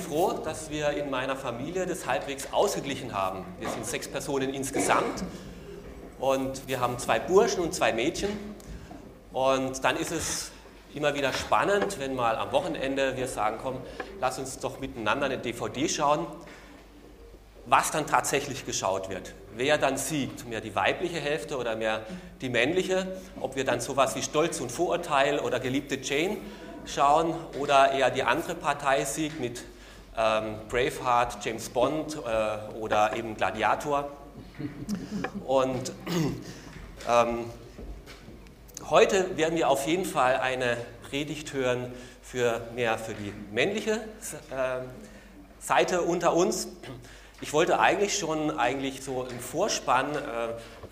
froh, dass wir in meiner Familie das halbwegs ausgeglichen haben. Wir sind sechs Personen insgesamt und wir haben zwei Burschen und zwei Mädchen. Und dann ist es immer wieder spannend, wenn mal am Wochenende wir sagen, komm, lass uns doch miteinander eine DVD schauen, was dann tatsächlich geschaut wird. Wer dann siegt, mehr die weibliche Hälfte oder mehr die männliche, ob wir dann sowas wie Stolz und Vorurteil oder geliebte Jane schauen oder eher die andere Partei siegt mit ähm, Braveheart, James Bond äh, oder eben Gladiator. Und ähm, heute werden wir auf jeden Fall eine Predigt hören für mehr für die männliche äh, Seite unter uns. Ich wollte eigentlich schon eigentlich so im Vorspann äh,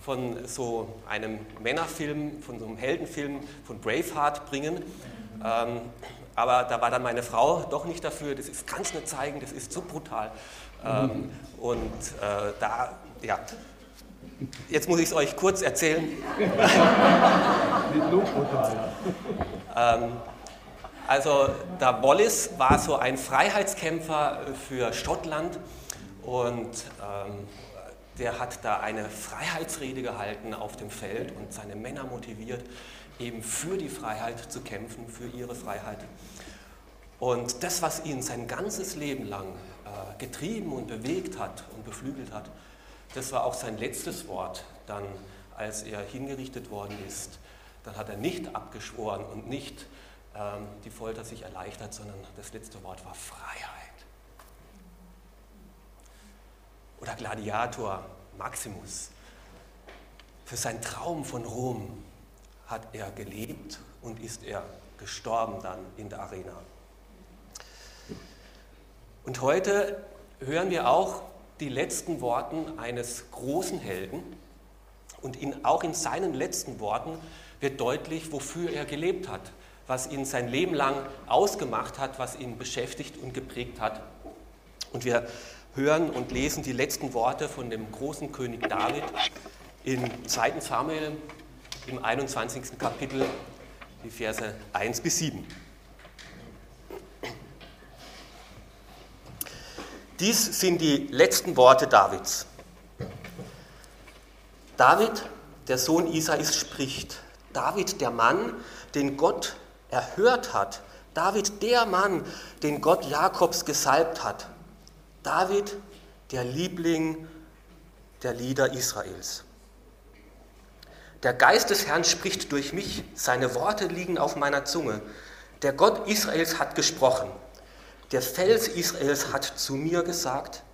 von so einem Männerfilm, von so einem Heldenfilm von Braveheart bringen. Ähm, aber da war dann meine Frau doch nicht dafür, das ist, kannst nicht zeigen, das ist zu brutal. Ähm, und äh, da, ja, jetzt muss ich es euch kurz erzählen. ähm, also der Wallace war so ein Freiheitskämpfer für Schottland und ähm, der hat da eine Freiheitsrede gehalten auf dem Feld und seine Männer motiviert, eben für die Freiheit zu kämpfen, für ihre Freiheit. Und das, was ihn sein ganzes Leben lang äh, getrieben und bewegt hat und beflügelt hat, das war auch sein letztes Wort, dann als er hingerichtet worden ist. Dann hat er nicht abgeschworen und nicht ähm, die Folter sich erleichtert, sondern das letzte Wort war Freiheit. Oder Gladiator Maximus. Für seinen Traum von Rom hat er gelebt und ist er gestorben dann in der Arena. Und heute hören wir auch die letzten Worte eines großen Helden. Und in, auch in seinen letzten Worten wird deutlich, wofür er gelebt hat, was ihn sein Leben lang ausgemacht hat, was ihn beschäftigt und geprägt hat. Und wir hören und lesen die letzten Worte von dem großen König David in 2. Samuel im 21. Kapitel, die Verse 1 bis 7. Dies sind die letzten Worte Davids. David, der Sohn Isais, spricht. David, der Mann, den Gott erhört hat. David, der Mann, den Gott Jakobs gesalbt hat. David, der Liebling der Lieder Israels. Der Geist des Herrn spricht durch mich, seine Worte liegen auf meiner Zunge. Der Gott Israels hat gesprochen. Der Fels Israels hat zu mir gesagt,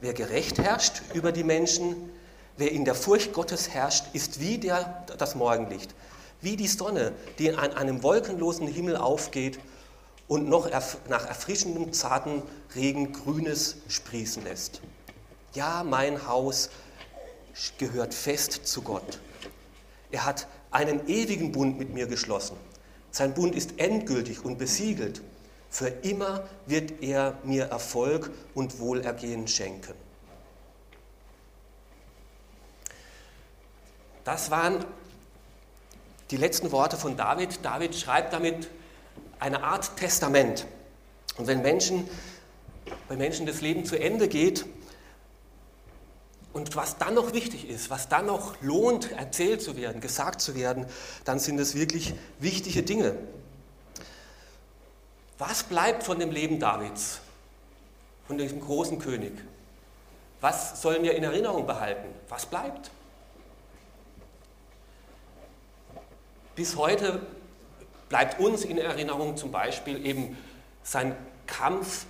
wer gerecht herrscht über die Menschen, wer in der Furcht Gottes herrscht, ist wie der, das Morgenlicht, wie die Sonne, die an einem wolkenlosen Himmel aufgeht und noch nach erfrischendem, zarten Regen Grünes sprießen lässt. Ja, mein Haus gehört fest zu Gott. Er hat einen ewigen Bund mit mir geschlossen. Sein Bund ist endgültig und besiegelt. Für immer wird er mir Erfolg und Wohlergehen schenken. Das waren die letzten Worte von David. David schreibt damit eine Art Testament. Und wenn Menschen, wenn Menschen das Leben zu Ende geht, und was dann noch wichtig ist, was dann noch lohnt, erzählt zu werden, gesagt zu werden, dann sind es wirklich wichtige Dinge. Was bleibt von dem Leben Davids, von diesem großen König? Was sollen wir in Erinnerung behalten? Was bleibt? Bis heute bleibt uns in Erinnerung zum Beispiel eben sein Kampf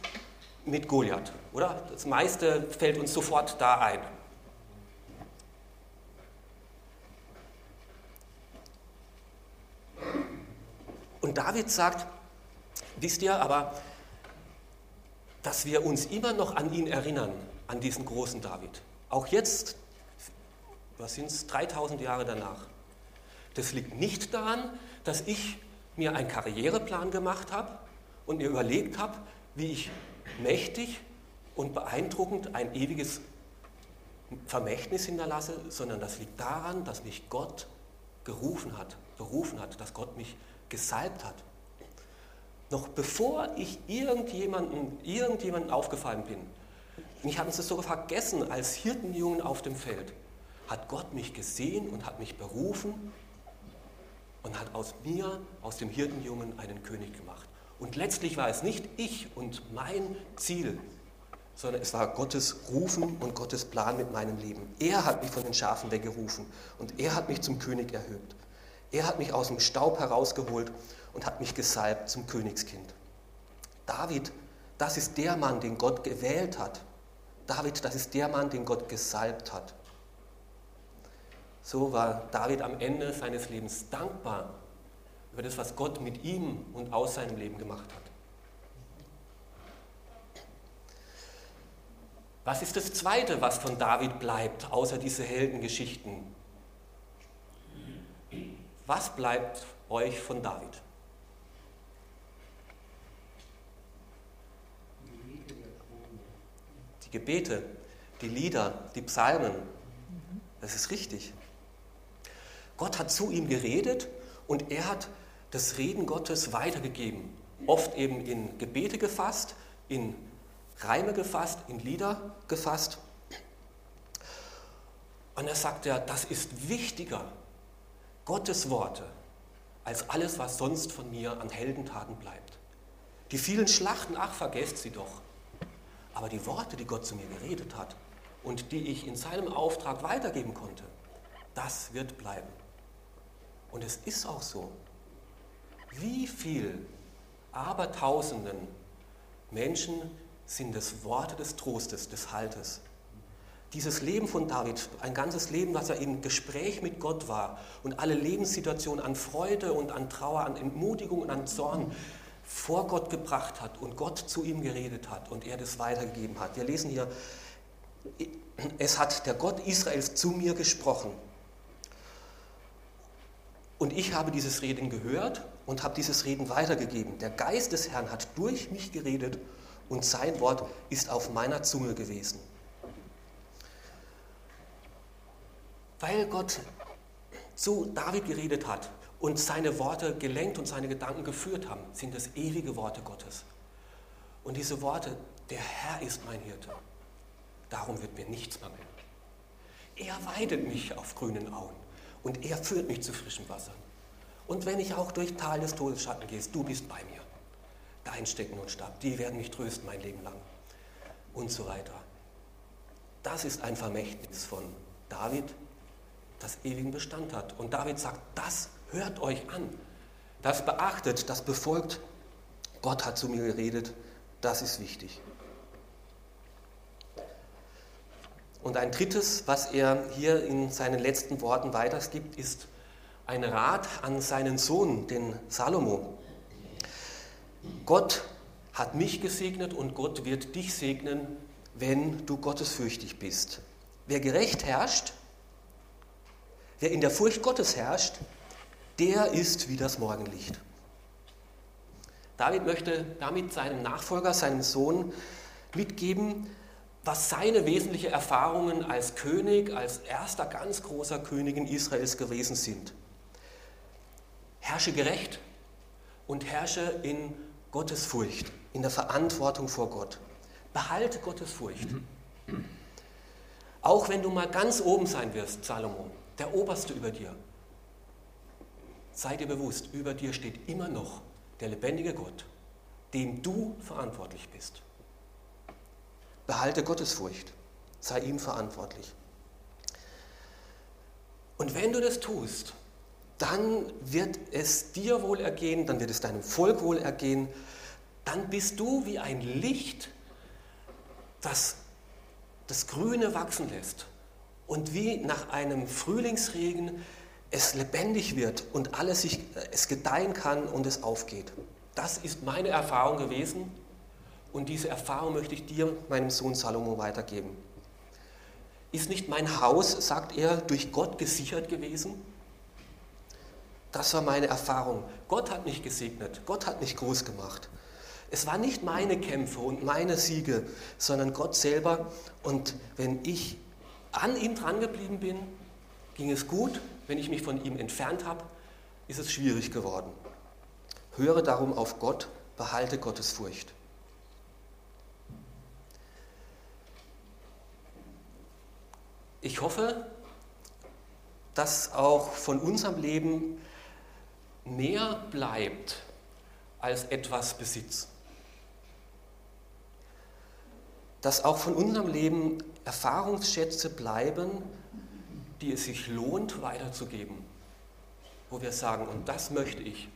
mit Goliath, oder? Das meiste fällt uns sofort da ein. Und David sagt, wisst ihr aber, dass wir uns immer noch an ihn erinnern, an diesen großen David. Auch jetzt, was sind es, 3000 Jahre danach. Das liegt nicht daran, dass ich mir einen Karriereplan gemacht habe und mir überlegt habe, wie ich mächtig und beeindruckend ein ewiges Vermächtnis hinterlasse, sondern das liegt daran, dass mich Gott gerufen hat, berufen hat, dass Gott mich gesalbt hat. noch bevor ich irgendjemanden, irgendjemanden aufgefallen bin, ich hatte es sogar vergessen, als Hirtenjungen auf dem Feld, hat Gott mich gesehen und hat mich berufen und hat aus mir, aus dem Hirtenjungen, einen König gemacht. Und letztlich war es nicht ich und mein Ziel, sondern es war Gottes Rufen und Gottes Plan mit meinem Leben. Er hat mich von den Schafen weggerufen und er hat mich zum König erhöht. Er hat mich aus dem Staub herausgeholt und hat mich gesalbt zum Königskind. David, das ist der Mann, den Gott gewählt hat. David, das ist der Mann, den Gott gesalbt hat. So war David am Ende seines Lebens dankbar über das, was Gott mit ihm und aus seinem Leben gemacht hat. Was ist das Zweite, was von David bleibt, außer diese Heldengeschichten? Was bleibt euch von David? Die Gebete, die Lieder, die Psalmen. Das ist richtig. Gott hat zu ihm geredet und er hat das Reden Gottes weitergegeben. Oft eben in Gebete gefasst, in Reime gefasst, in Lieder gefasst. Und er sagt ja, das ist wichtiger, Gottes Worte, als alles, was sonst von mir an Heldentaten bleibt. Die vielen Schlachten, ach, vergesst sie doch. Aber die Worte, die Gott zu mir geredet hat und die ich in seinem Auftrag weitergeben konnte, das wird bleiben. Und es ist auch so. Wie viel Abertausenden Menschen sind es Worte des Trostes, des Haltes. Dieses Leben von David, ein ganzes Leben, was er im Gespräch mit Gott war und alle Lebenssituationen an Freude und an Trauer, an Entmutigung und an Zorn vor Gott gebracht hat und Gott zu ihm geredet hat und er das weitergegeben hat. Wir lesen hier, es hat der Gott Israels zu mir gesprochen. Und ich habe dieses Reden gehört und habe dieses Reden weitergegeben. Der Geist des Herrn hat durch mich geredet und sein Wort ist auf meiner Zunge gewesen. Weil Gott zu David geredet hat und seine Worte gelenkt und seine Gedanken geführt haben, sind es ewige Worte Gottes. Und diese Worte, der Herr ist mein Hirte, darum wird mir nichts mangeln. Er weidet mich auf grünen Auen und er führt mich zu frischem Wasser. Und wenn ich auch durch Tal des Todesschatten gehe, du bist bei mir dein Stecken und Stab, die werden mich trösten mein Leben lang und so weiter. Das ist ein Vermächtnis von David, das ewigen Bestand hat. Und David sagt, das hört euch an, das beachtet, das befolgt. Gott hat zu mir geredet, das ist wichtig. Und ein drittes, was er hier in seinen letzten Worten weitergibt, ist ein Rat an seinen Sohn, den Salomo. Gott hat mich gesegnet und Gott wird dich segnen, wenn du gottesfürchtig bist. Wer gerecht herrscht, wer in der Furcht Gottes herrscht, der ist wie das Morgenlicht. David möchte damit seinem Nachfolger, seinem Sohn mitgeben, was seine wesentlichen Erfahrungen als König, als erster ganz großer Königin Israels gewesen sind. Herrsche gerecht und herrsche in Gottesfurcht, in der Verantwortung vor Gott. Behalte Gottesfurcht. Auch wenn du mal ganz oben sein wirst, Salomo, der Oberste über dir. Sei dir bewusst, über dir steht immer noch der lebendige Gott, dem du verantwortlich bist. Behalte Gottesfurcht, sei ihm verantwortlich. Und wenn du das tust, dann wird es dir wohl ergehen, dann wird es deinem Volk wohl ergehen, dann bist du wie ein Licht, das das Grüne wachsen lässt und wie nach einem Frühlingsregen es lebendig wird und alles sich, es gedeihen kann und es aufgeht. Das ist meine Erfahrung gewesen und diese Erfahrung möchte ich dir, meinem Sohn Salomo, weitergeben. Ist nicht mein Haus, sagt er, durch Gott gesichert gewesen? Das war meine Erfahrung. Gott hat mich gesegnet, Gott hat mich groß gemacht. Es waren nicht meine Kämpfe und meine Siege, sondern Gott selber. Und wenn ich an ihm drangeblieben bin, ging es gut. Wenn ich mich von ihm entfernt habe, ist es schwierig geworden. Höre darum auf Gott behalte Gottes Furcht. Ich hoffe, dass auch von unserem Leben mehr bleibt als etwas Besitz. Dass auch von unserem Leben Erfahrungsschätze bleiben, die es sich lohnt weiterzugeben. Wo wir sagen, und das möchte ich,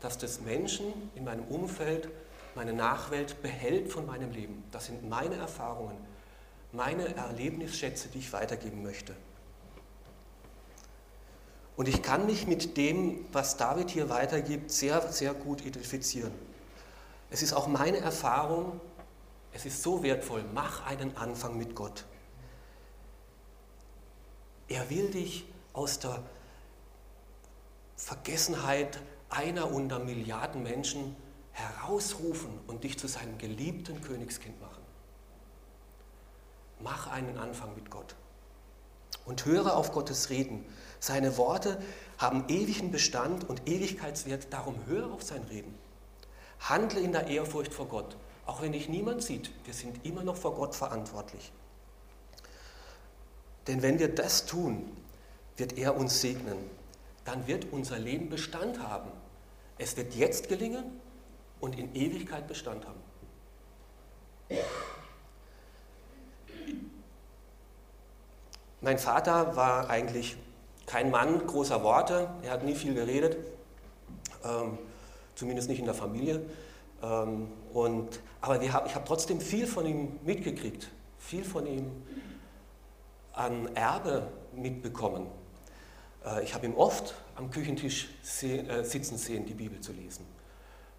dass das Menschen in meinem Umfeld, meine Nachwelt behält von meinem Leben. Das sind meine Erfahrungen, meine Erlebnisschätze, die ich weitergeben möchte. Und ich kann mich mit dem, was David hier weitergibt, sehr, sehr gut identifizieren. Es ist auch meine Erfahrung, es ist so wertvoll, mach einen Anfang mit Gott. Er will dich aus der Vergessenheit einer unter Milliarden Menschen herausrufen und dich zu seinem geliebten Königskind machen. Mach einen Anfang mit Gott und höre auf Gottes Reden. Seine Worte haben ewigen Bestand und Ewigkeitswert, darum höre auf sein Reden. Handle in der Ehrfurcht vor Gott, auch wenn dich niemand sieht. Wir sind immer noch vor Gott verantwortlich. Denn wenn wir das tun, wird er uns segnen. Dann wird unser Leben Bestand haben. Es wird jetzt gelingen und in Ewigkeit Bestand haben. Mein Vater war eigentlich kein Mann großer Worte, er hat nie viel geredet, ähm, zumindest nicht in der Familie. Ähm, und, aber hab, ich habe trotzdem viel von ihm mitgekriegt, viel von ihm an Erbe mitbekommen. Äh, ich habe ihn oft am Küchentisch äh, sitzen sehen, die Bibel zu lesen.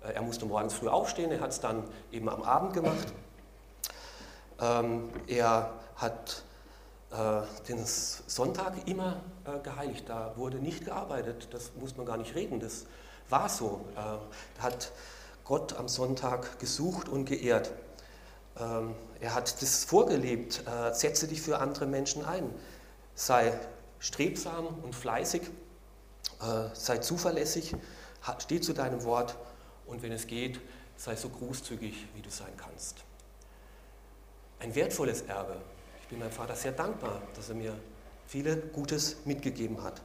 Äh, er musste morgens früh aufstehen, er hat es dann eben am Abend gemacht. Ähm, er hat den Sonntag immer geheiligt. Da wurde nicht gearbeitet, das muss man gar nicht reden, das war so. Äh, hat Gott am Sonntag gesucht und geehrt. Ähm, er hat das vorgelebt, setze dich für andere Menschen ein, sei strebsam und fleißig, sei zuverlässig, steh zu deinem Wort und wenn es geht, sei so großzügig, wie du sein kannst. Ein wertvolles Erbe, ich bin meinem Vater sehr dankbar, dass er mir viele Gutes mitgegeben hat.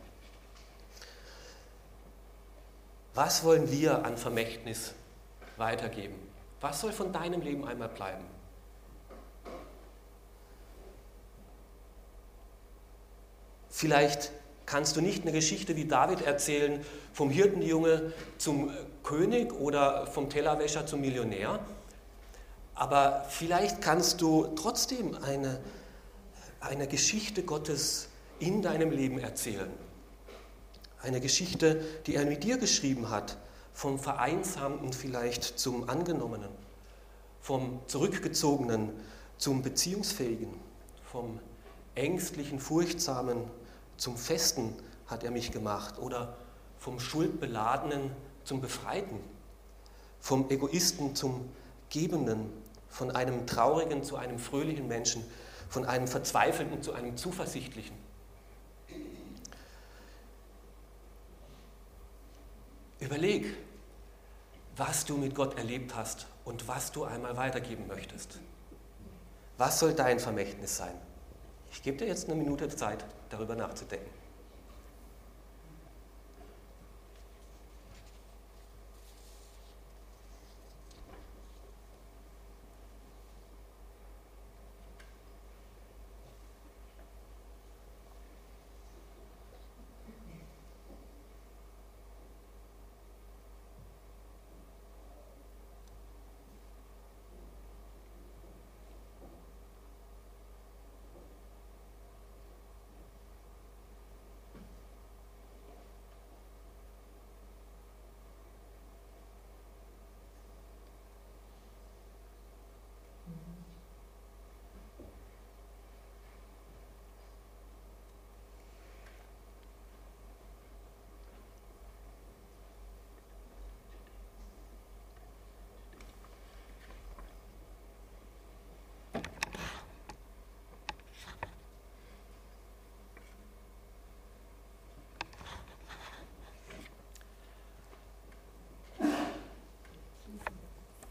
Was wollen wir an Vermächtnis weitergeben? Was soll von deinem Leben einmal bleiben? Vielleicht kannst du nicht eine Geschichte wie David erzählen, vom Hirtenjunge zum König oder vom Tellerwäscher zum Millionär, aber vielleicht kannst du trotzdem eine eine Geschichte Gottes in deinem Leben erzählen. Eine Geschichte, die er mit dir geschrieben hat, vom Vereinsamten vielleicht zum Angenommenen, vom Zurückgezogenen zum Beziehungsfähigen, vom Ängstlichen, Furchtsamen zum Festen hat er mich gemacht oder vom Schuldbeladenen zum Befreiten, vom Egoisten zum Gebenden, von einem traurigen zu einem fröhlichen Menschen, von einem Verzweifelten zu einem Zuversichtlichen. Überleg, was du mit Gott erlebt hast und was du einmal weitergeben möchtest. Was soll dein Vermächtnis sein? Ich gebe dir jetzt eine Minute Zeit, darüber nachzudenken.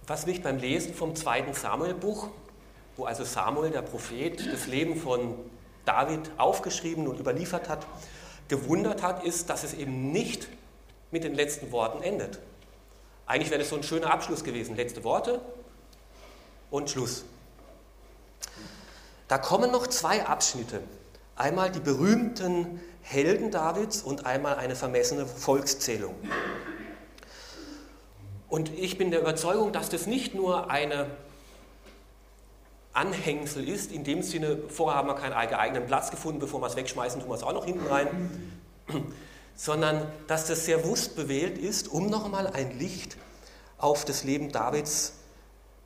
Was mich beim Lesen vom zweiten Samuel-Buch, wo also Samuel, der Prophet, das Leben von David aufgeschrieben und überliefert hat, gewundert hat, ist, dass es eben nicht mit den letzten Worten endet. Eigentlich wäre das so ein schöner Abschluss gewesen. Letzte Worte und Schluss. Da kommen noch zwei Abschnitte. Einmal die berühmten Helden Davids und einmal eine vermessene Volkszählung. Und ich bin der Überzeugung, dass das nicht nur eine Anhängsel ist, in dem Sinne, vorher haben wir keinen eigenen Platz gefunden, bevor wir es wegschmeißen, tun wir es auch noch hinten rein, sondern dass das sehr bewusst bewählt ist, um nochmal ein Licht auf das Leben Davids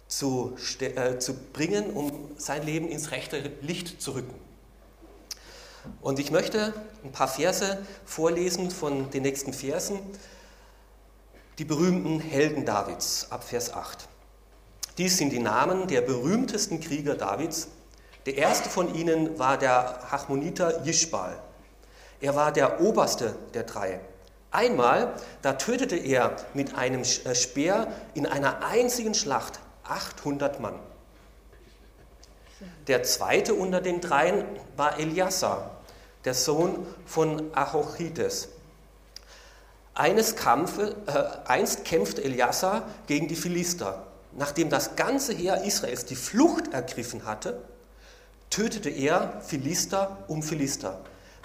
zu, äh, zu bringen, um sein Leben ins rechte Licht zu rücken. Und ich möchte ein paar Verse vorlesen von den nächsten Versen, die berühmten Helden Davids ab Vers 8. Dies sind die Namen der berühmtesten Krieger Davids. Der erste von ihnen war der Hachmoniter Jischbal. Er war der oberste der drei. Einmal, da tötete er mit einem äh, Speer in einer einzigen Schlacht 800 Mann. Der zweite unter den dreien war Eliassa, der Sohn von Achochites. Eines Kampfe, äh, einst kämpfte Eliassa gegen die Philister. Nachdem das ganze Heer Israels die Flucht ergriffen hatte, tötete er Philister um Philister,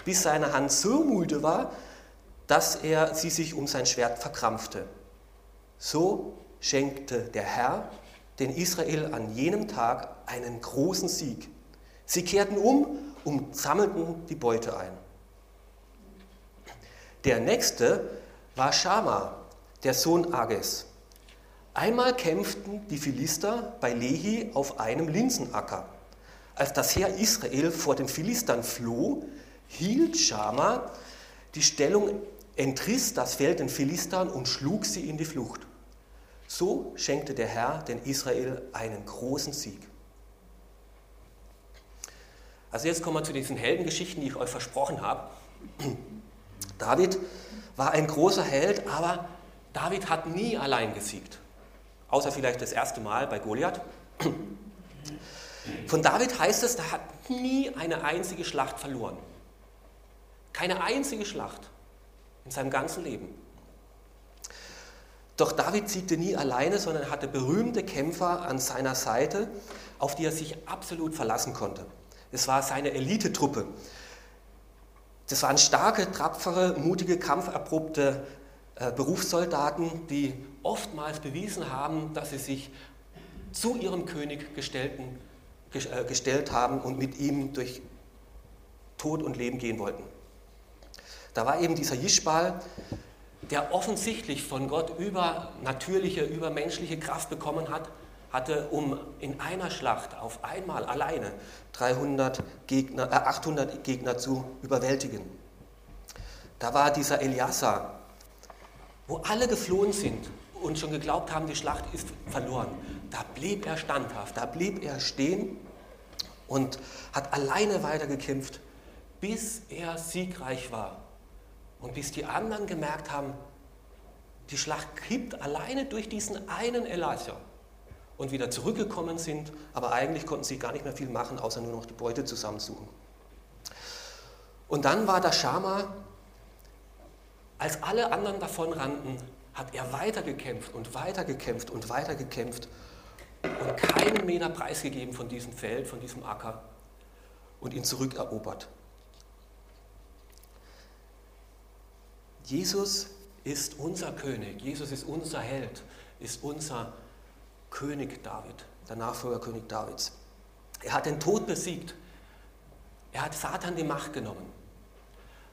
bis seine Hand so müde war, dass er sie sich um sein Schwert verkrampfte. So schenkte der Herr den Israel an jenem Tag einen großen Sieg. Sie kehrten um und sammelten die Beute ein. Der nächste war Schama, der Sohn Ages. Einmal kämpften die Philister bei Lehi auf einem Linsenacker. Als das Heer Israel vor den Philistern floh, hielt Schama die Stellung, entriss das Feld den Philistern und schlug sie in die Flucht. So schenkte der Herr den Israel einen großen Sieg. Also jetzt kommen wir zu diesen Heldengeschichten, die ich euch versprochen habe. David war ein großer Held, aber David hat nie allein gesiegt. Außer vielleicht das erste Mal bei Goliath. Von David heißt es, er hat nie eine einzige Schlacht verloren. Keine einzige Schlacht in seinem ganzen Leben. Doch David siegte nie alleine, sondern hatte berühmte Kämpfer an seiner Seite, auf die er sich absolut verlassen konnte. Es war seine Elitetruppe. Das waren starke, tapfere, mutige, kampferprobte äh, Berufssoldaten, die oftmals bewiesen haben, dass sie sich zu ihrem König gestellten, äh, gestellt haben und mit ihm durch Tod und Leben gehen wollten. Da war eben dieser Jischbal, der offensichtlich von Gott übernatürliche, übermenschliche Kraft bekommen hat, hatte, um in einer Schlacht auf einmal alleine 300 Gegner, äh 800 Gegner zu überwältigen. Da war dieser Eliasa, wo alle geflohen sind und schon geglaubt haben, die Schlacht ist verloren. Da blieb er standhaft, da blieb er stehen und hat alleine weitergekämpft, bis er siegreich war. Und bis die anderen gemerkt haben, die Schlacht kippt alleine durch diesen einen Elisha und wieder zurückgekommen sind, aber eigentlich konnten sie gar nicht mehr viel machen, außer nur noch die Beute zusammensuchen. Und dann war der Schama, als alle anderen davon rannten, hat er weitergekämpft und weitergekämpft und weitergekämpft und keinen Meter preisgegeben von diesem Feld, von diesem Acker und ihn zurückerobert. Jesus ist unser König, Jesus ist unser Held, ist unser König David, der Nachfolgerkönig Davids. Er hat den Tod besiegt. Er hat Satan die Macht genommen.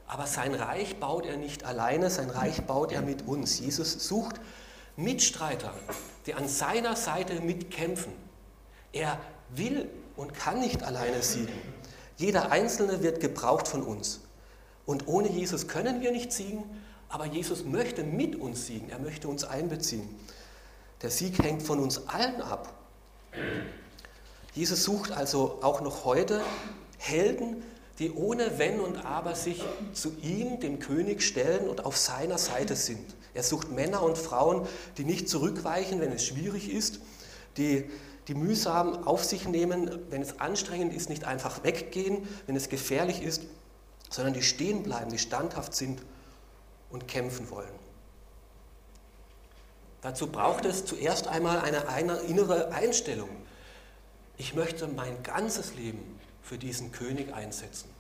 Aber sein Reich baut er nicht alleine, sein Reich baut er mit uns. Jesus sucht Mitstreiter, die an seiner Seite mitkämpfen. Er will und kann nicht alleine siegen. Jeder Einzelne wird gebraucht von uns. Und ohne Jesus können wir nicht siegen, aber Jesus möchte mit uns siegen, er möchte uns einbeziehen. Der Sieg hängt von uns allen ab. Jesus sucht also auch noch heute Helden, die ohne Wenn und Aber sich zu ihm, dem König, stellen und auf seiner Seite sind. Er sucht Männer und Frauen, die nicht zurückweichen, wenn es schwierig ist, die die mühsam auf sich nehmen, wenn es anstrengend ist, nicht einfach weggehen, wenn es gefährlich ist, sondern die stehen bleiben, die standhaft sind und kämpfen wollen. Dazu braucht es zuerst einmal eine, eine innere Einstellung. Ich möchte mein ganzes Leben für diesen König einsetzen.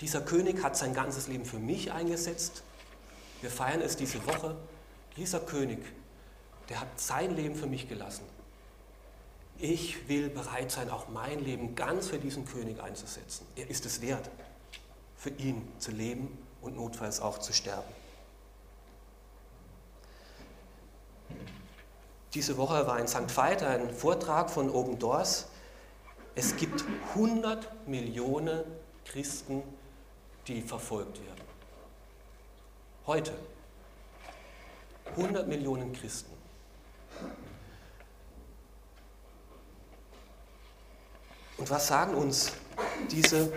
Dieser König hat sein ganzes Leben für mich eingesetzt. Wir feiern es diese Woche. Dieser König, der hat sein Leben für mich gelassen. Ich will bereit sein, auch mein Leben ganz für diesen König einzusetzen. Er ist es wert, für ihn zu leben und notfalls auch zu sterben. Diese Woche war in St. Veit ein Vortrag von Open Doors. Es gibt 100 Millionen Christen, die verfolgt werden. Heute. 100 Millionen Christen. Und was sagen uns diese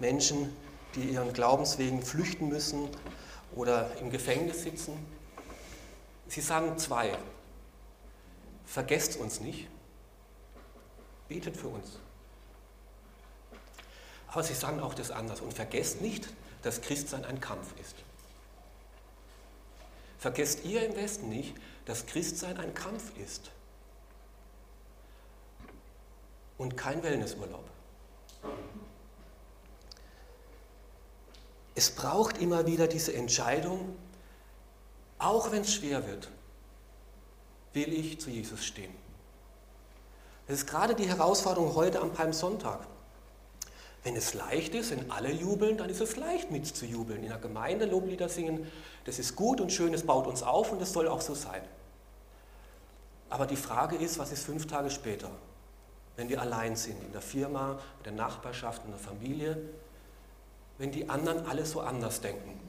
Menschen, die ihren Glaubenswegen flüchten müssen oder im Gefängnis sitzen? Sie sagen zwei. Vergesst uns nicht, betet für uns. Aber sie sagen auch das anders. Und vergesst nicht, dass Christsein ein Kampf ist. Vergesst ihr im Westen nicht, dass Christsein ein Kampf ist und kein Wellnessurlaub. Es braucht immer wieder diese Entscheidung, auch wenn es schwer wird, will ich zu Jesus stehen. Das ist gerade die Herausforderung heute am Palmsonntag. Wenn es leicht ist, wenn alle jubeln, dann ist es leicht mitzujubeln. In der Gemeinde Loblieder singen, das ist gut und schön, es baut uns auf und es soll auch so sein. Aber die Frage ist, was ist fünf Tage später? wenn wir allein sind, in der Firma, in der Nachbarschaft, in der Familie, wenn die anderen alle so anders denken,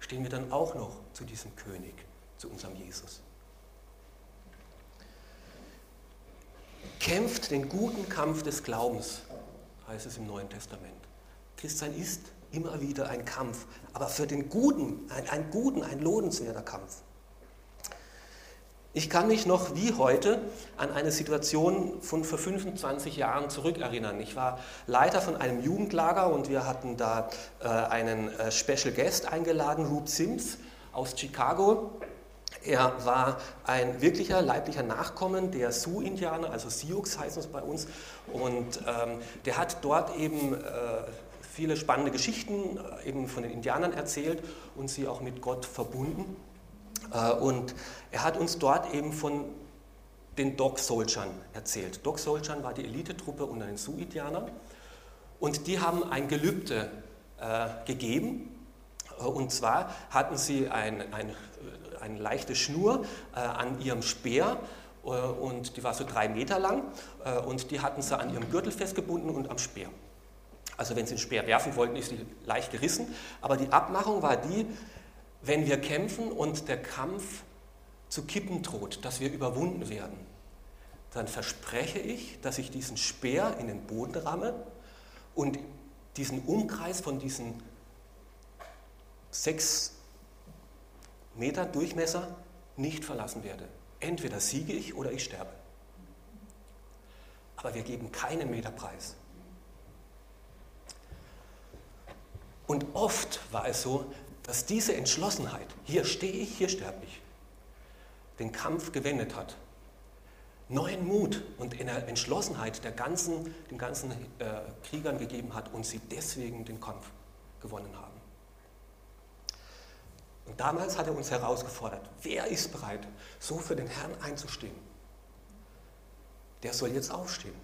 stehen wir dann auch noch zu diesem König, zu unserem Jesus. Kämpft den guten Kampf des Glaubens, heißt es im Neuen Testament. Christsein ist immer wieder ein Kampf, aber für den Guten, ein, ein guten, ein lohnenswerter Kampf. Ich kann mich noch wie heute an eine Situation von vor 25 Jahren zurückerinnern. Ich war Leiter von einem Jugendlager und wir hatten da äh, einen äh, Special Guest eingeladen, Rube Sims aus Chicago. Er war ein wirklicher leiblicher Nachkommen der Sioux-Indianer, also Sioux heißen es bei uns. Und ähm, der hat dort eben äh, viele spannende Geschichten äh, eben von den Indianern erzählt und sie auch mit Gott verbunden. Äh, und er hat uns dort eben von den Dog Soldiern erzählt. Dog Soldiern war die Elitetruppe unter den Sioux-Indianern und die haben ein Gelübde äh, gegeben. Äh, und zwar hatten sie ein, ein, eine leichte Schnur äh, an ihrem Speer äh, und die war so drei Meter lang äh, und die hatten sie an ihrem Gürtel festgebunden und am Speer. Also wenn sie den Speer werfen wollten, ist sie leicht gerissen. Aber die Abmachung war die, wenn wir kämpfen und der Kampf zu kippen droht, dass wir überwunden werden, dann verspreche ich, dass ich diesen Speer in den Boden ramme und diesen Umkreis von diesen sechs Meter Durchmesser nicht verlassen werde. Entweder siege ich oder ich sterbe. Aber wir geben keinen Meter Preis. Und oft war es so, dass diese Entschlossenheit, hier stehe ich, hier sterbe ich, den Kampf gewendet hat. Neuen Mut und Entschlossenheit der ganzen, den ganzen äh, Kriegern gegeben hat und sie deswegen den Kampf gewonnen haben. Und damals hat er uns herausgefordert, wer ist bereit, so für den Herrn einzustehen? Der soll jetzt aufstehen.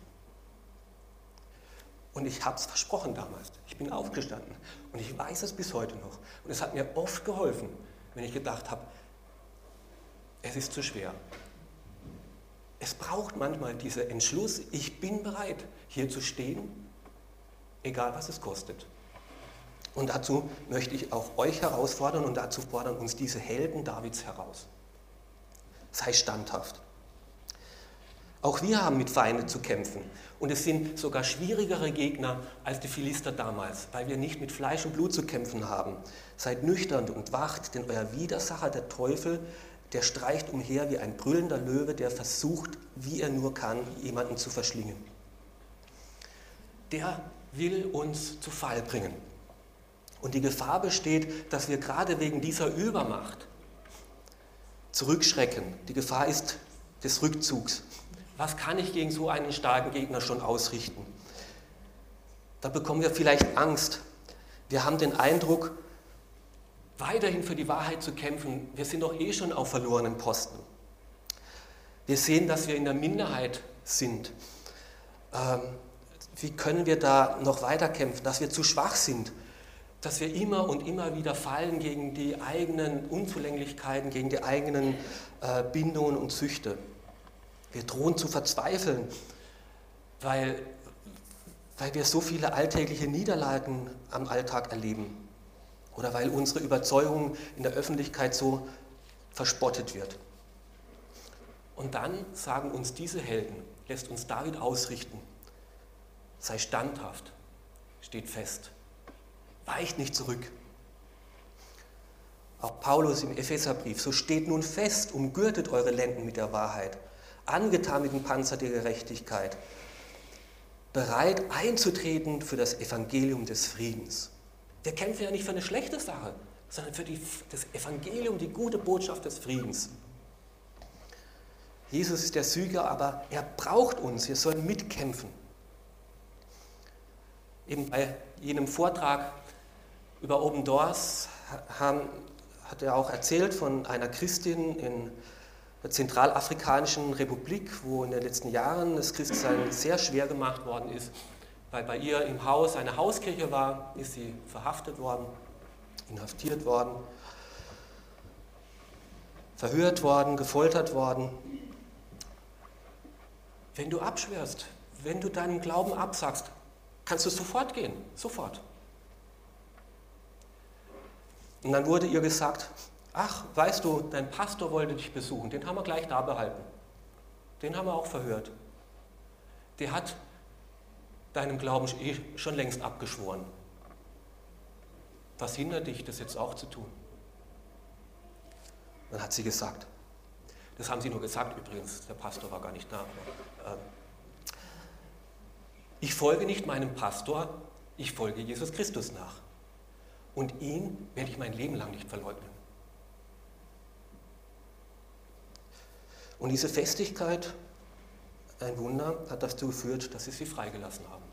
Und ich habe es versprochen damals. Ich bin aufgestanden. Und ich weiß es bis heute noch. Und es hat mir oft geholfen, wenn ich gedacht habe, es ist zu schwer. Es braucht manchmal diesen Entschluss, ich bin bereit, hier zu stehen, egal was es kostet. Und dazu möchte ich auch euch herausfordern und dazu fordern uns diese Helden Davids heraus. Sei standhaft. Auch wir haben mit Feinden zu kämpfen. Und es sind sogar schwierigere Gegner als die Philister damals, weil wir nicht mit Fleisch und Blut zu kämpfen haben. Seid nüchtern und wacht, denn euer Widersacher, der Teufel, der streicht umher wie ein brüllender Löwe, der versucht, wie er nur kann, jemanden zu verschlingen. Der will uns zu Fall bringen. Und die Gefahr besteht, dass wir gerade wegen dieser Übermacht zurückschrecken. Die Gefahr ist des Rückzugs. Was kann ich gegen so einen starken Gegner schon ausrichten? Da bekommen wir vielleicht Angst. Wir haben den Eindruck, weiterhin für die Wahrheit zu kämpfen. Wir sind doch eh schon auf verlorenen Posten. Wir sehen, dass wir in der Minderheit sind. Ähm, wie können wir da noch weiter kämpfen? Dass wir zu schwach sind, dass wir immer und immer wieder fallen gegen die eigenen Unzulänglichkeiten, gegen die eigenen äh, Bindungen und Züchte. Wir drohen zu verzweifeln, weil, weil wir so viele alltägliche Niederlagen am Alltag erleben oder weil unsere Überzeugung in der Öffentlichkeit so verspottet wird. Und dann sagen uns diese Helden, lässt uns David ausrichten, sei standhaft, steht fest, weicht nicht zurück. Auch Paulus im Epheserbrief, so steht nun fest, umgürtet eure Lenden mit der Wahrheit, angetan mit dem Panzer der Gerechtigkeit, bereit einzutreten für das Evangelium des Friedens. Wir kämpfen ja nicht für eine schlechte Sache, sondern für die, das Evangelium, die gute Botschaft des Friedens. Jesus ist der Sieger, aber er braucht uns. Wir sollen mitkämpfen. Eben bei jenem Vortrag über Open Doors haben, hat er auch erzählt von einer Christin in Zentralafrikanischen Republik, wo in den letzten Jahren das Christsein sehr schwer gemacht worden ist weil bei ihr im Haus eine Hauskirche war, ist sie verhaftet worden, inhaftiert worden, verhört worden, gefoltert worden. Wenn du abschwörst, wenn du deinen Glauben absagst, kannst du sofort gehen, sofort. Und dann wurde ihr gesagt, ach, weißt du, dein Pastor wollte dich besuchen, den haben wir gleich da behalten. Den haben wir auch verhört. Der hat deinem Glauben eh schon längst abgeschworen. Was hindert dich, das jetzt auch zu tun? Dann hat sie gesagt, das haben sie nur gesagt übrigens, der Pastor war gar nicht da. Ähm, ich folge nicht meinem Pastor, ich folge Jesus Christus nach. Und ihn werde ich mein Leben lang nicht verleugnen. Und diese Festigkeit, ein Wunder, hat dazu geführt, dass sie sie freigelassen haben.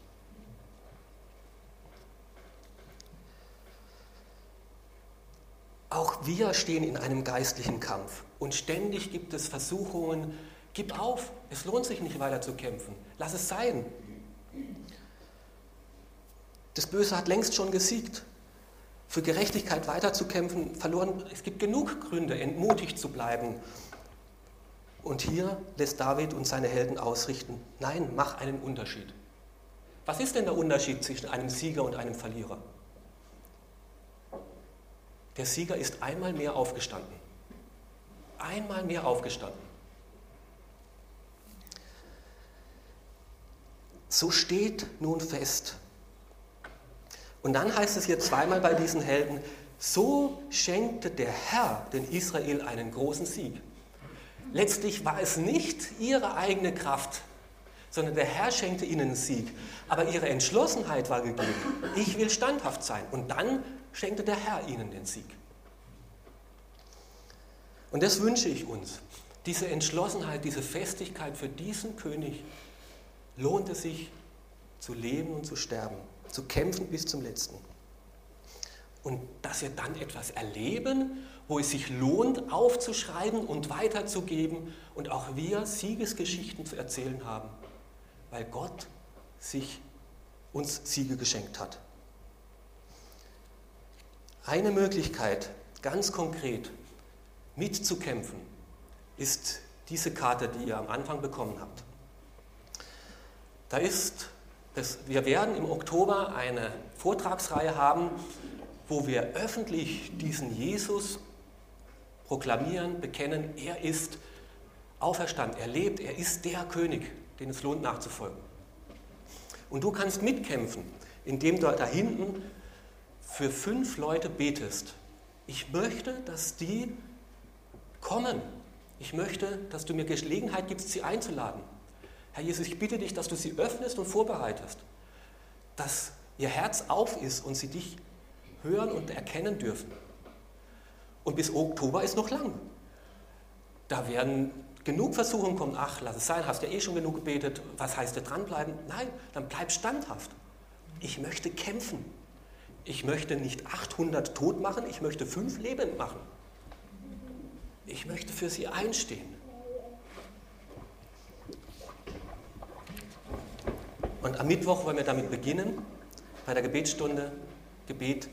Auch wir stehen in einem geistlichen Kampf und ständig gibt es Versuchungen, gib auf, es lohnt sich nicht weiter zu kämpfen, lass es sein. Das Böse hat längst schon gesiegt. Für Gerechtigkeit weiterzukämpfen, verloren. Es gibt genug Gründe, entmutigt zu bleiben. Und hier lässt David und seine Helden ausrichten, nein, mach einen Unterschied. Was ist denn der Unterschied zwischen einem Sieger und einem Verlierer? Der Sieger ist einmal mehr aufgestanden. Einmal mehr aufgestanden. So steht nun fest. Und dann heißt es hier zweimal bei diesen Helden, so schenkte der Herr den Israel einen großen Sieg. Letztlich war es nicht ihre eigene Kraft, sondern der Herr schenkte ihnen Sieg. Aber ihre Entschlossenheit war gegeben. Ich will standhaft sein. Und dann schenkte der Herr ihnen den Sieg. Und das wünsche ich uns. Diese Entschlossenheit, diese Festigkeit für diesen König lohnt es sich zu leben und zu sterben, zu kämpfen bis zum letzten. Und dass wir dann etwas erleben, wo es sich lohnt, aufzuschreiben und weiterzugeben und auch wir Siegesgeschichten zu erzählen haben, weil Gott sich uns Siege geschenkt hat. Eine Möglichkeit, ganz konkret mitzukämpfen, ist diese Karte, die ihr am Anfang bekommen habt. Da ist, das, wir werden im Oktober eine Vortragsreihe haben, wo wir öffentlich diesen Jesus proklamieren, bekennen, er ist auferstanden, er lebt, er ist der König, den es lohnt nachzufolgen. Und du kannst mitkämpfen, indem du da hinten für fünf Leute betest. Ich möchte, dass die kommen. Ich möchte, dass du mir Gelegenheit gibst, sie einzuladen. Herr Jesus, ich bitte dich, dass du sie öffnest und vorbereitest, dass ihr Herz auf ist und sie dich hören und erkennen dürfen. Und bis Oktober ist noch lang. Da werden genug Versuchungen kommen. Ach, lass es sein, hast ja eh schon genug gebetet. Was heißt denn dranbleiben? Nein, dann bleib standhaft. Ich möchte kämpfen. Ich möchte nicht 800 tot machen, ich möchte fünf lebend machen. Ich möchte für sie einstehen. Und am Mittwoch wollen wir damit beginnen, bei der Gebetsstunde, Gebet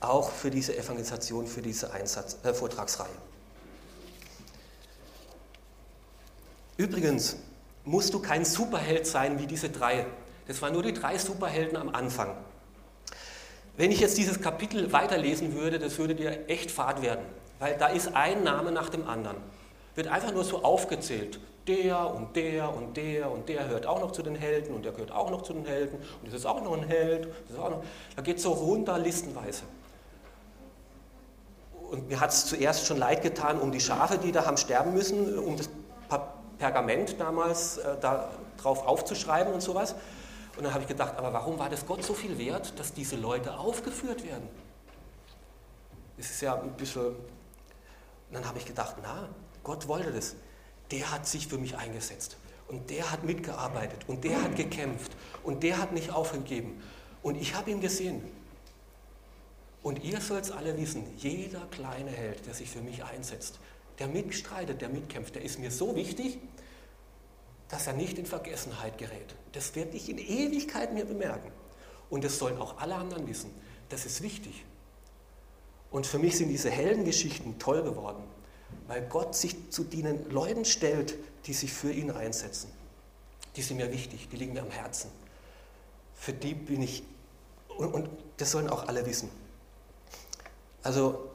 auch für diese Evangelisation, für diese Einsatz, äh, Vortragsreihe. Übrigens musst du kein Superheld sein wie diese drei. Das waren nur die drei Superhelden am Anfang. Wenn ich jetzt dieses Kapitel weiterlesen würde, das würde dir echt fad werden, weil da ist ein Name nach dem anderen. Wird einfach nur so aufgezählt. Der und der und der und der hört auch noch zu den Helden und der gehört auch noch zu den Helden und das ist auch noch ein Held. Da geht es so runter listenweise. Und mir hat es zuerst schon leid getan um die Schafe, die da haben sterben müssen, um das Pergament damals äh, darauf aufzuschreiben und sowas. Und dann habe ich gedacht, aber warum war das Gott so viel wert, dass diese Leute aufgeführt werden? Das ist ja ein bisschen. Und dann habe ich gedacht, na, Gott wollte das. Der hat sich für mich eingesetzt. Und der hat mitgearbeitet. Und der hat gekämpft. Und der hat nicht aufgegeben. Und ich habe ihn gesehen. Und ihr sollt es alle wissen, jeder kleine Held, der sich für mich einsetzt, der mitstreitet, der mitkämpft, der ist mir so wichtig, dass er nicht in Vergessenheit gerät. Das werde ich in Ewigkeit mir bemerken. Und das sollen auch alle anderen wissen. Das ist wichtig. Und für mich sind diese Heldengeschichten toll geworden, weil Gott sich zu dienen Leuten stellt, die sich für ihn einsetzen. Die sind mir wichtig, die liegen mir am Herzen. Für die bin ich, und, und das sollen auch alle wissen. Also,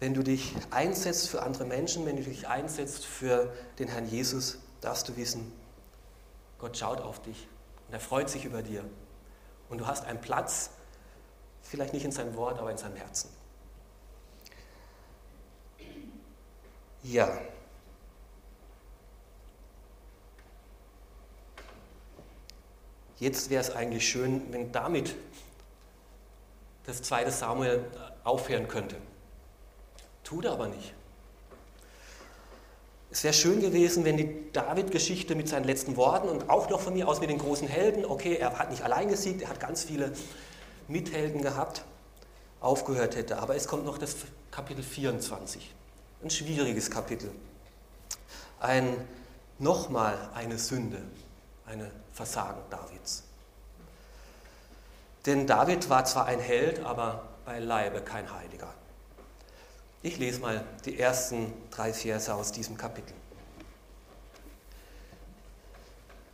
wenn du dich einsetzt für andere Menschen, wenn du dich einsetzt für den Herrn Jesus, darfst du wissen, Gott schaut auf dich und er freut sich über dir. Und du hast einen Platz, vielleicht nicht in seinem Wort, aber in seinem Herzen. Ja. Jetzt wäre es eigentlich schön, wenn damit das zweite Samuel aufhören könnte. Tut er aber nicht. Es wäre schön gewesen, wenn die David-Geschichte mit seinen letzten Worten und auch noch von mir aus mit den großen Helden, okay, er hat nicht allein gesiegt, er hat ganz viele Mithelden gehabt, aufgehört hätte. Aber es kommt noch das Kapitel 24, ein schwieriges Kapitel. Ein, nochmal eine Sünde, eine Versagen Davids. Denn David war zwar ein Held, aber beileibe kein Heiliger. Ich lese mal die ersten drei Verse aus diesem Kapitel.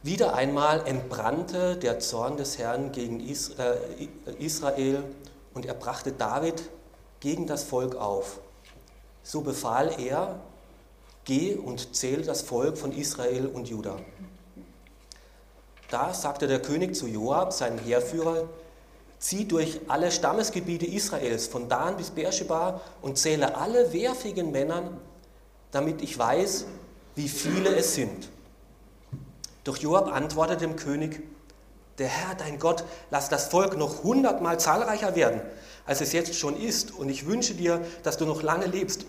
Wieder einmal entbrannte der Zorn des Herrn gegen äh, Israel und er brachte David gegen das Volk auf. So befahl er, geh und zähl das Volk von Israel und Juda. Da sagte der König zu Joab, seinem Heerführer, Zieh durch alle Stammesgebiete Israels, von Dan bis Beersheba, und zähle alle wehrfähigen Männer, damit ich weiß, wie viele es sind. Doch Joab antwortete dem König, der Herr, dein Gott, lass das Volk noch hundertmal zahlreicher werden, als es jetzt schon ist, und ich wünsche dir, dass du noch lange lebst.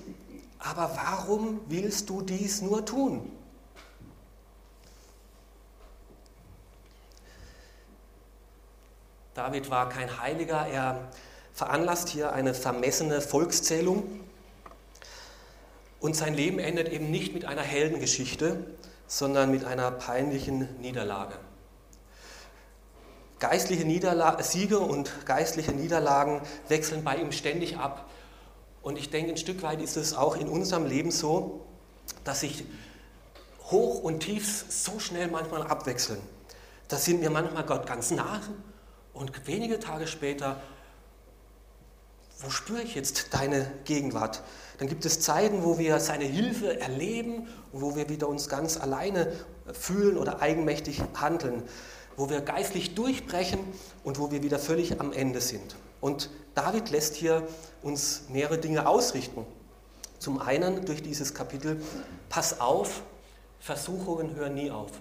Aber warum willst du dies nur tun? David war kein Heiliger, er veranlasst hier eine vermessene Volkszählung und sein Leben endet eben nicht mit einer Heldengeschichte, sondern mit einer peinlichen Niederlage. Geistliche Niederla Siege und geistliche Niederlagen wechseln bei ihm ständig ab. Und ich denke, ein Stück weit ist es auch in unserem Leben so, dass sich Hoch und Tiefs so schnell manchmal abwechseln. Da sind wir manchmal Gott ganz nah und wenige Tage später, wo spüre ich jetzt deine Gegenwart? Dann gibt es Zeiten, wo wir seine Hilfe erleben und wo wir wieder uns ganz alleine fühlen oder eigenmächtig handeln, wo wir geistlich durchbrechen und wo wir wieder völlig am Ende sind. Und David lässt hier uns mehrere Dinge ausrichten. Zum einen durch dieses Kapitel, pass auf, Versuchungen hören nie auf.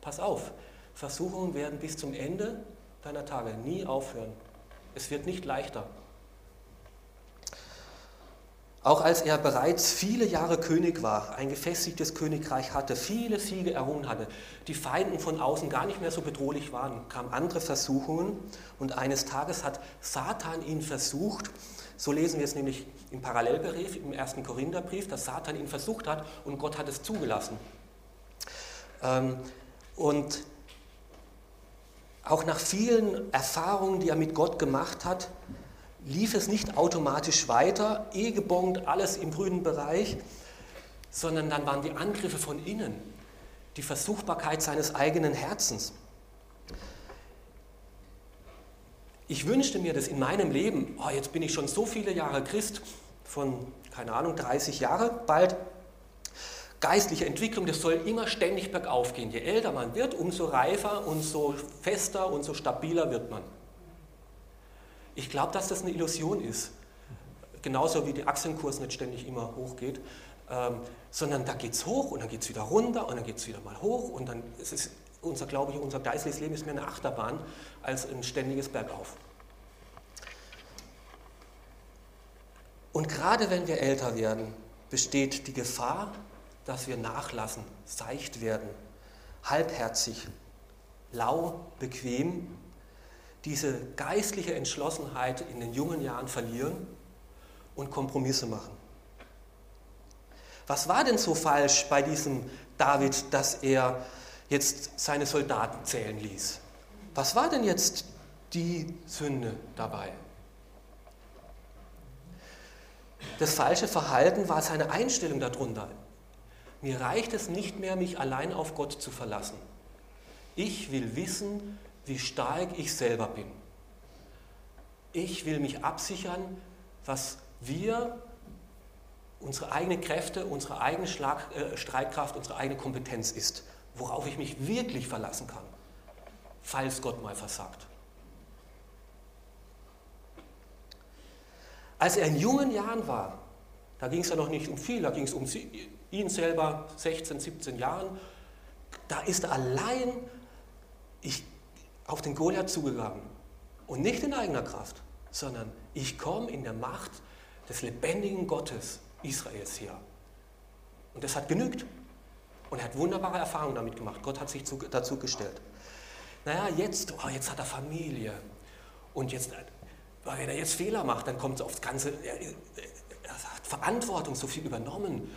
Pass auf, Versuchungen werden bis zum Ende deiner Tage nie aufhören. Es wird nicht leichter. Auch als er bereits viele Jahre König war, ein gefestigtes Königreich hatte, viele Siege errungen hatte, die Feinden von außen gar nicht mehr so bedrohlich waren, kamen andere Versuchungen und eines Tages hat Satan ihn versucht, so lesen wir es nämlich im Parallelbrief, im ersten Korintherbrief, dass Satan ihn versucht hat und Gott hat es zugelassen. Ähm, und auch nach vielen Erfahrungen, die er mit Gott gemacht hat, lief es nicht automatisch weiter, eh gebongt, alles im grünen Bereich, sondern dann waren die Angriffe von innen, die Versuchbarkeit seines eigenen Herzens. Ich wünschte mir das in meinem Leben, oh, jetzt bin ich schon so viele Jahre Christ, von, keine Ahnung, 30 Jahre bald, geistliche Entwicklung, das soll immer ständig bergauf gehen. Je älter man wird, umso reifer und so fester und so stabiler wird man. Ich glaube, dass das eine Illusion ist. Genauso wie der Aktienkurs nicht ständig immer hochgeht, ähm, sondern da geht es hoch und dann geht es wieder runter und dann geht es wieder mal hoch und dann ist es unser, glaube ich, unser geistliches Leben ist mehr eine Achterbahn als ein ständiges Bergauf. Und gerade wenn wir älter werden, besteht die Gefahr, dass wir nachlassen, seicht werden, halbherzig, lau, bequem, diese geistliche Entschlossenheit in den jungen Jahren verlieren und Kompromisse machen. Was war denn so falsch bei diesem David, dass er jetzt seine Soldaten zählen ließ? Was war denn jetzt die Sünde dabei? Das falsche Verhalten war seine Einstellung darunter. Mir reicht es nicht mehr, mich allein auf Gott zu verlassen. Ich will wissen, wie stark ich selber bin. Ich will mich absichern, was wir, unsere eigenen Kräfte, unsere eigene Schlag, äh, Streitkraft, unsere eigene Kompetenz ist, worauf ich mich wirklich verlassen kann, falls Gott mal versagt. Als er in jungen Jahren war, da ging es ja noch nicht um viel, da ging es um ihn selber, 16, 17 Jahren, da ist er allein ich, auf den Goliath zugegangen. Und nicht in eigener Kraft, sondern ich komme in der Macht des lebendigen Gottes Israels her. Und das hat genügt. Und er hat wunderbare Erfahrungen damit gemacht. Gott hat sich dazu gestellt. Naja, jetzt, oh, jetzt hat er Familie. Und jetzt, wenn er jetzt Fehler macht, dann kommt es aufs Ganze. Er, er hat Verantwortung so viel übernommen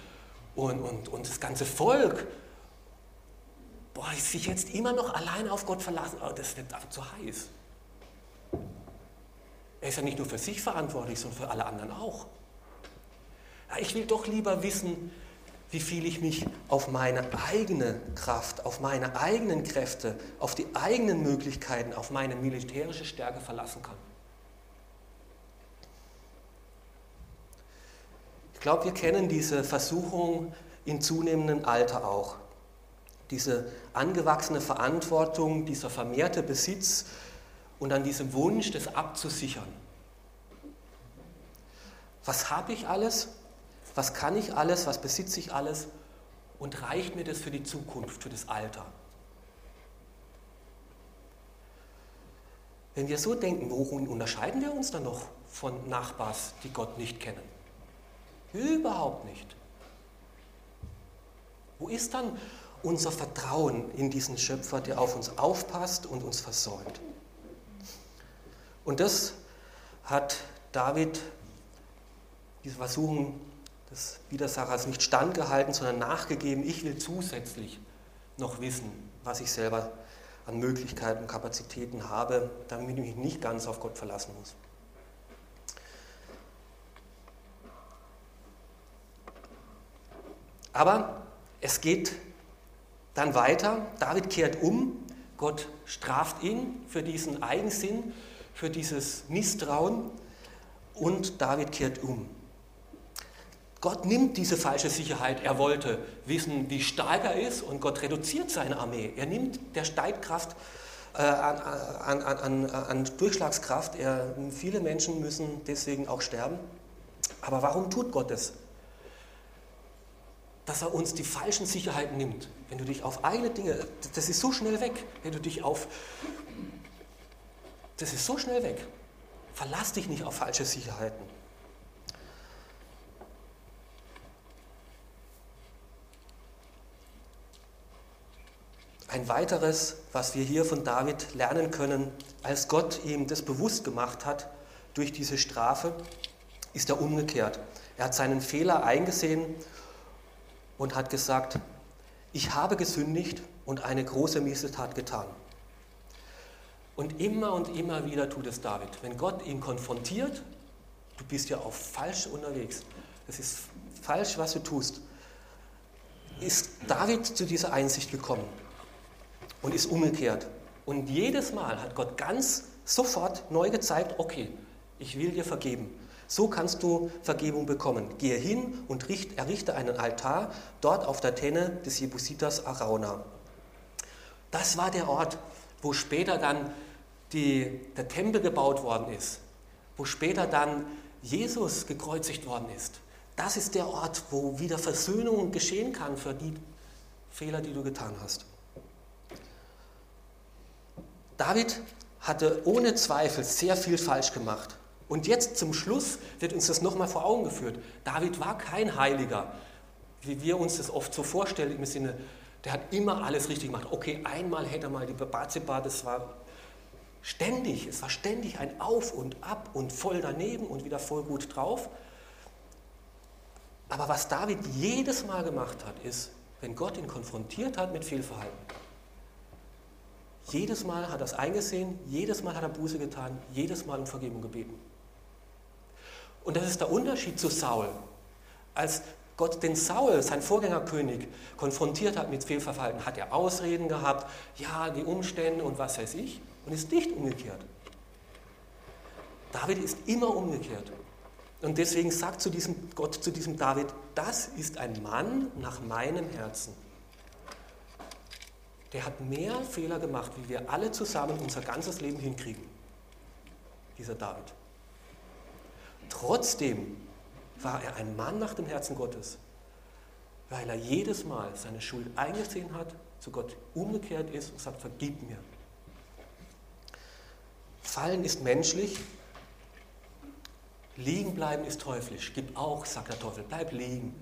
und, und, und das ganze Volk, boah, sich jetzt immer noch allein auf Gott verlassen, oh, das wird einfach zu heiß. Er ist ja nicht nur für sich verantwortlich, sondern für alle anderen auch. Ja, ich will doch lieber wissen, wie viel ich mich auf meine eigene Kraft, auf meine eigenen Kräfte, auf die eigenen Möglichkeiten, auf meine militärische Stärke verlassen kann. Glaube, wir kennen diese Versuchung in zunehmendem Alter auch. Diese angewachsene Verantwortung, dieser vermehrte Besitz und dann diesem Wunsch, das abzusichern. Was habe ich alles? Was kann ich alles? Was besitze ich alles? Und reicht mir das für die Zukunft, für das Alter? Wenn wir so denken, worin unterscheiden wir uns dann noch von Nachbars, die Gott nicht kennen? Überhaupt nicht. Wo ist dann unser Vertrauen in diesen Schöpfer, der auf uns aufpasst und uns versorgt? Und das hat David, diese Versuchung des Widersachers, nicht standgehalten, sondern nachgegeben. Ich will zusätzlich noch wissen, was ich selber an Möglichkeiten und Kapazitäten habe, damit ich mich nicht ganz auf Gott verlassen muss. Aber es geht dann weiter. David kehrt um. Gott straft ihn für diesen Eigensinn, für dieses Misstrauen. Und David kehrt um. Gott nimmt diese falsche Sicherheit. Er wollte wissen, wie stark er ist und Gott reduziert seine Armee. Er nimmt der Streitkraft äh, an, an, an, an, Durchschlagskraft. Er, viele Menschen müssen deswegen auch sterben. Aber warum tut Gott das? Dass er uns die falschen Sicherheiten nimmt. Wenn du dich auf eigene Dinge, das ist so schnell weg, wenn du dich auf, das ist so schnell weg. Verlass dich nicht auf falsche Sicherheiten. Ein weiteres, was wir hier von David lernen können, als Gott ihm das bewusst gemacht hat durch diese Strafe, ist er umgekehrt. Er hat seinen Fehler eingesehen und hat gesagt, ich habe gesündigt und eine große Missetat getan. Und immer und immer wieder tut es David. Wenn Gott ihn konfrontiert, du bist ja auch falsch unterwegs, es ist falsch, was du tust, ist David zu dieser Einsicht gekommen und ist umgekehrt. Und jedes Mal hat Gott ganz sofort neu gezeigt, okay, ich will dir vergeben. So kannst du Vergebung bekommen. Gehe hin und errichte einen Altar dort auf der Tenne des Jebusiters Arauna. Das war der Ort, wo später dann die, der Tempel gebaut worden ist, wo später dann Jesus gekreuzigt worden ist. Das ist der Ort, wo wieder Versöhnung geschehen kann für die Fehler, die du getan hast. David hatte ohne Zweifel sehr viel falsch gemacht. Und jetzt zum Schluss wird uns das nochmal vor Augen geführt. David war kein Heiliger, wie wir uns das oft so vorstellen, im Sinne, der hat immer alles richtig gemacht. Okay, einmal hätte er mal die Baziba, das war ständig, es war ständig ein Auf und Ab und voll daneben und wieder voll gut drauf. Aber was David jedes Mal gemacht hat, ist, wenn Gott ihn konfrontiert hat mit Fehlverhalten, jedes Mal hat er es eingesehen, jedes Mal hat er Buße getan, jedes Mal um Vergebung gebeten. Und das ist der Unterschied zu Saul. Als Gott den Saul, sein Vorgängerkönig, konfrontiert hat mit Fehlverhalten, hat er Ausreden gehabt, ja, die Umstände und was weiß ich, und ist nicht umgekehrt. David ist immer umgekehrt. Und deswegen sagt zu diesem Gott zu diesem David, das ist ein Mann nach meinem Herzen der hat mehr Fehler gemacht, wie wir alle zusammen unser ganzes Leben hinkriegen. Dieser David. Trotzdem war er ein Mann nach dem Herzen Gottes, weil er jedes Mal seine Schuld eingesehen hat, zu Gott umgekehrt ist und sagt, vergib mir. Fallen ist menschlich, liegen bleiben ist teuflisch. Gib auch, sagt der Teufel, bleib liegen.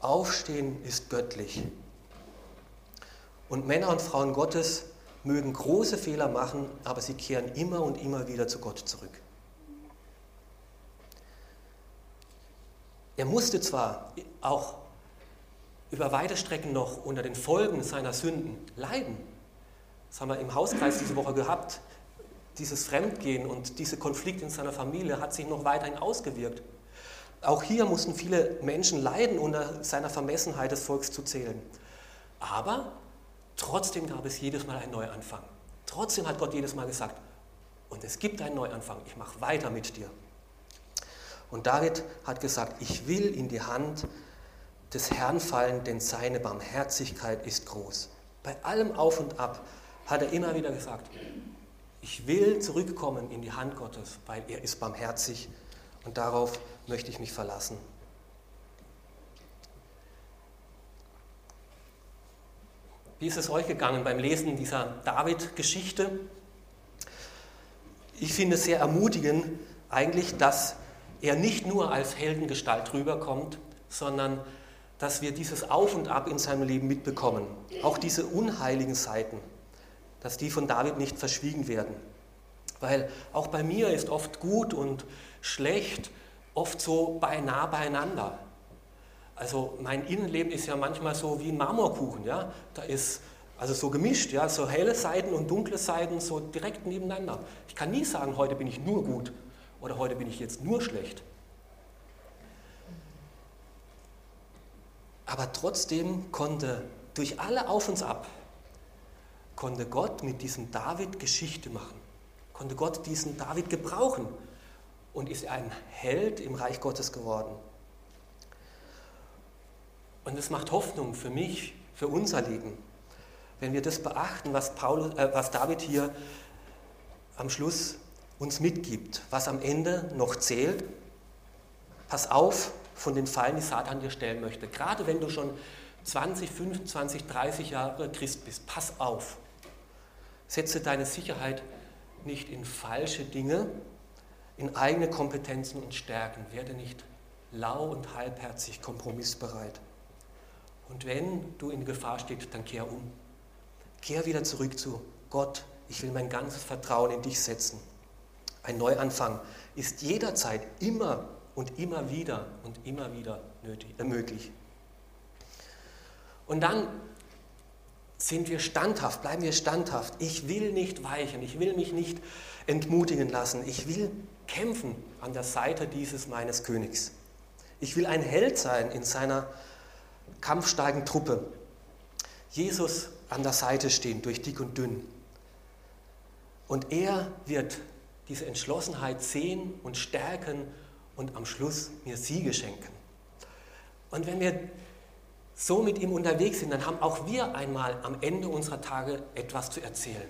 Aufstehen ist göttlich. Und Männer und Frauen Gottes mögen große Fehler machen, aber sie kehren immer und immer wieder zu Gott zurück. Er musste zwar auch über weite Strecken noch unter den Folgen seiner Sünden leiden. Das haben wir im Hauskreis diese Woche gehabt. Dieses Fremdgehen und dieser Konflikt in seiner Familie hat sich noch weiterhin ausgewirkt. Auch hier mussten viele Menschen leiden, unter seiner Vermessenheit des Volks zu zählen. Aber Trotzdem gab es jedes Mal einen Neuanfang. Trotzdem hat Gott jedes Mal gesagt, und es gibt einen Neuanfang, ich mache weiter mit dir. Und David hat gesagt, ich will in die Hand des Herrn fallen, denn seine Barmherzigkeit ist groß. Bei allem Auf und Ab hat er immer wieder gesagt, ich will zurückkommen in die Hand Gottes, weil er ist barmherzig und darauf möchte ich mich verlassen. Wie ist es euch gegangen beim Lesen dieser David-Geschichte? Ich finde es sehr ermutigend eigentlich, dass er nicht nur als Heldengestalt rüberkommt, sondern dass wir dieses Auf und Ab in seinem Leben mitbekommen. Auch diese unheiligen Seiten, dass die von David nicht verschwiegen werden. Weil auch bei mir ist oft gut und schlecht oft so beinahe beieinander. Also mein Innenleben ist ja manchmal so wie ein Marmorkuchen, ja. Da ist also so gemischt, ja, so helle Seiten und dunkle Seiten so direkt nebeneinander. Ich kann nie sagen, heute bin ich nur gut oder heute bin ich jetzt nur schlecht. Aber trotzdem konnte durch alle Auf und Ab, konnte Gott mit diesem David Geschichte machen, konnte Gott diesen David gebrauchen und ist ein Held im Reich Gottes geworden. Und es macht Hoffnung für mich, für unser Leben, wenn wir das beachten, was, Paulus, äh, was David hier am Schluss uns mitgibt, was am Ende noch zählt. pass auf von den Fallen, die Satan dir stellen möchte. Gerade wenn du schon 20, 25, 30 Jahre Christ bist, pass auf. Setze deine Sicherheit nicht in falsche Dinge, in eigene Kompetenzen und Stärken. Werde nicht lau und halbherzig kompromissbereit. Und wenn du in Gefahr stehst, dann kehr um. Kehr wieder zurück zu Gott. Ich will mein ganzes Vertrauen in dich setzen. Ein Neuanfang ist jederzeit immer und immer wieder und immer wieder nötig, äh, möglich. Und dann sind wir standhaft, bleiben wir standhaft. Ich will nicht weichen, ich will mich nicht entmutigen lassen. Ich will kämpfen an der Seite dieses meines Königs. Ich will ein Held sein in seiner kampfstarken Truppe. Jesus an der Seite stehen, durch dick und dünn. Und er wird diese Entschlossenheit sehen und stärken und am Schluss mir Siege schenken. Und wenn wir so mit ihm unterwegs sind, dann haben auch wir einmal am Ende unserer Tage etwas zu erzählen.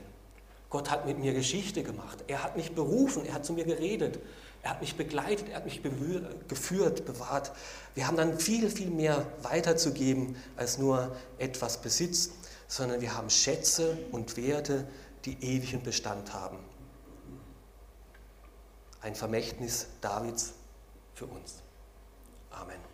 Gott hat mit mir Geschichte gemacht. Er hat mich berufen, er hat zu mir geredet, er hat mich begleitet, er hat mich geführt, bewahrt. Wir haben dann viel, viel mehr weiterzugeben als nur etwas Besitz, sondern wir haben Schätze und Werte, die ewigen Bestand haben. Ein Vermächtnis Davids für uns. Amen.